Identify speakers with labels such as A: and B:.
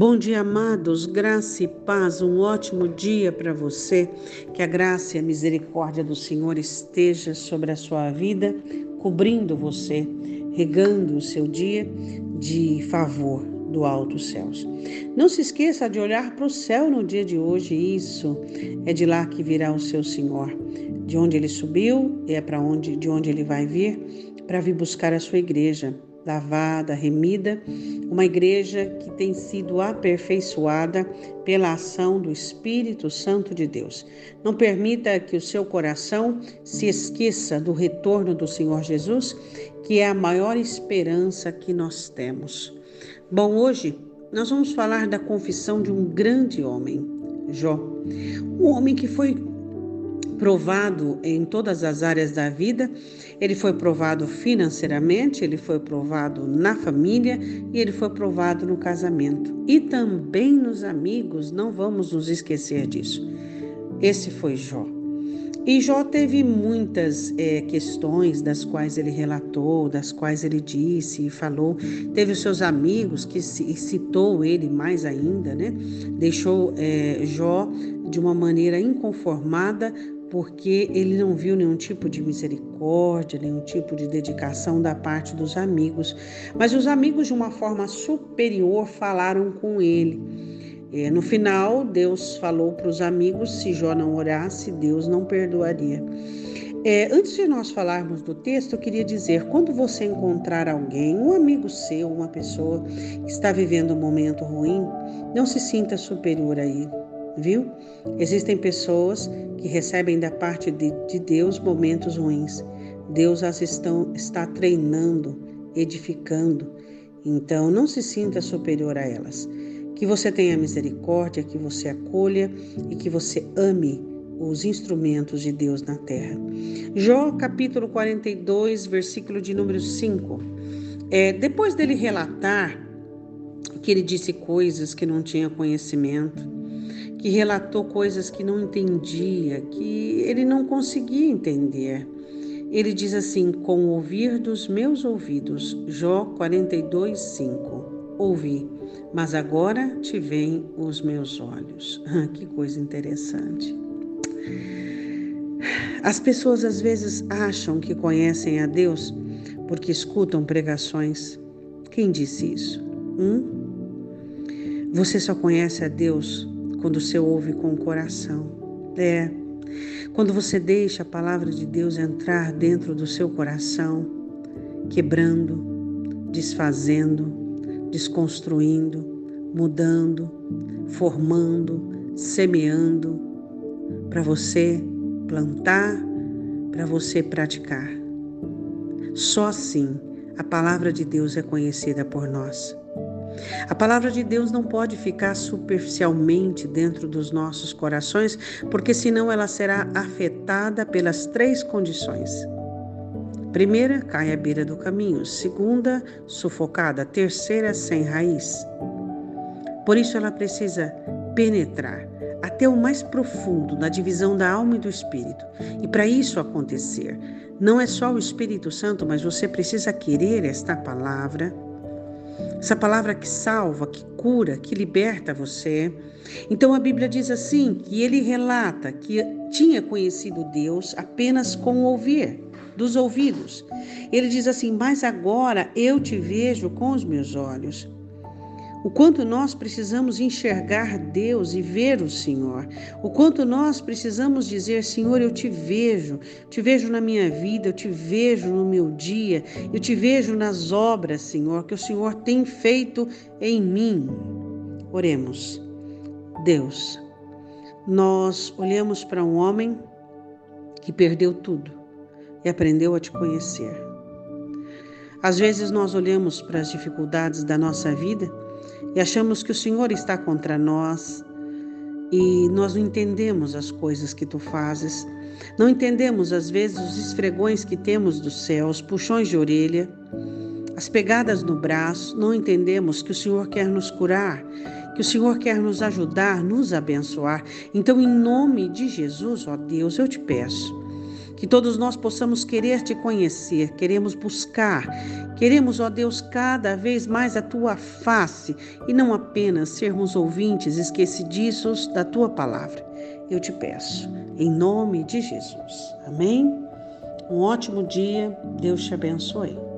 A: Bom dia, amados, graça e paz, um ótimo dia para você. Que a graça e a misericórdia do Senhor esteja sobre a sua vida, cobrindo você, regando o seu dia de favor do alto céus. Não se esqueça de olhar para o céu no dia de hoje, isso é de lá que virá o seu Senhor. De onde ele subiu, é para onde de onde ele vai vir, para vir buscar a sua igreja lavada, remida, uma igreja que tem sido aperfeiçoada pela ação do Espírito Santo de Deus. Não permita que o seu coração se esqueça do retorno do Senhor Jesus, que é a maior esperança que nós temos. Bom, hoje nós vamos falar da confissão de um grande homem, Jó. Um homem que foi provado em todas as áreas da vida. Ele foi provado financeiramente, ele foi provado na família e ele foi provado no casamento. E também nos amigos, não vamos nos esquecer disso. Esse foi Jó. E Jó teve muitas é, questões das quais ele relatou, das quais ele disse e falou. Teve os seus amigos que citou ele mais ainda, né? Deixou é, Jó de uma maneira inconformada porque ele não viu nenhum tipo de misericórdia, nenhum tipo de dedicação da parte dos amigos. Mas os amigos, de uma forma superior, falaram com ele. É, no final, Deus falou para os amigos: se Jó não orasse, Deus não perdoaria. É, antes de nós falarmos do texto, eu queria dizer: quando você encontrar alguém, um amigo seu, uma pessoa que está vivendo um momento ruim, não se sinta superior a ele viu? Existem pessoas que recebem da parte de, de Deus momentos ruins. Deus as estão, está treinando, edificando. Então, não se sinta superior a elas. Que você tenha misericórdia, que você acolha e que você ame os instrumentos de Deus na terra. Jó, capítulo 42, versículo de número 5. É, depois dele relatar que ele disse coisas que não tinha conhecimento, que relatou coisas que não entendia, que ele não conseguia entender. Ele diz assim: Com ouvir dos meus ouvidos, Jó 42, 5. Ouvi, mas agora te veem os meus olhos. que coisa interessante. As pessoas às vezes acham que conhecem a Deus porque escutam pregações. Quem disse isso? Hum? Você só conhece a Deus quando você ouve com o coração. É. Quando você deixa a palavra de Deus entrar dentro do seu coração, quebrando, desfazendo, desconstruindo, mudando, formando, semeando, para você plantar, para você praticar. Só assim a palavra de Deus é conhecida por nós. A palavra de Deus não pode ficar superficialmente dentro dos nossos corações, porque senão ela será afetada pelas três condições. Primeira, cai à beira do caminho. Segunda, sufocada. Terceira, sem raiz. Por isso ela precisa penetrar até o mais profundo na divisão da alma e do espírito. E para isso acontecer, não é só o Espírito Santo, mas você precisa querer esta palavra essa palavra que salva, que cura, que liberta você. Então a Bíblia diz assim: que ele relata que tinha conhecido Deus apenas com o ouvir, dos ouvidos. Ele diz assim: Mas agora eu te vejo com os meus olhos. O quanto nós precisamos enxergar Deus e ver o Senhor. O quanto nós precisamos dizer: Senhor, eu te vejo, te vejo na minha vida, eu te vejo no meu dia, eu te vejo nas obras, Senhor, que o Senhor tem feito em mim. Oremos. Deus, nós olhamos para um homem que perdeu tudo e aprendeu a te conhecer. Às vezes nós olhamos para as dificuldades da nossa vida e achamos que o Senhor está contra nós e nós não entendemos as coisas que tu fazes. Não entendemos, às vezes, os esfregões que temos do céu, os puxões de orelha, as pegadas no braço. Não entendemos que o Senhor quer nos curar, que o Senhor quer nos ajudar, nos abençoar. Então, em nome de Jesus, ó Deus, eu te peço que todos nós possamos querer te conhecer, queremos buscar, Queremos, ó Deus, cada vez mais a tua face e não apenas sermos ouvintes esquecidiços da tua palavra. Eu te peço, em nome de Jesus. Amém? Um ótimo dia, Deus te abençoe.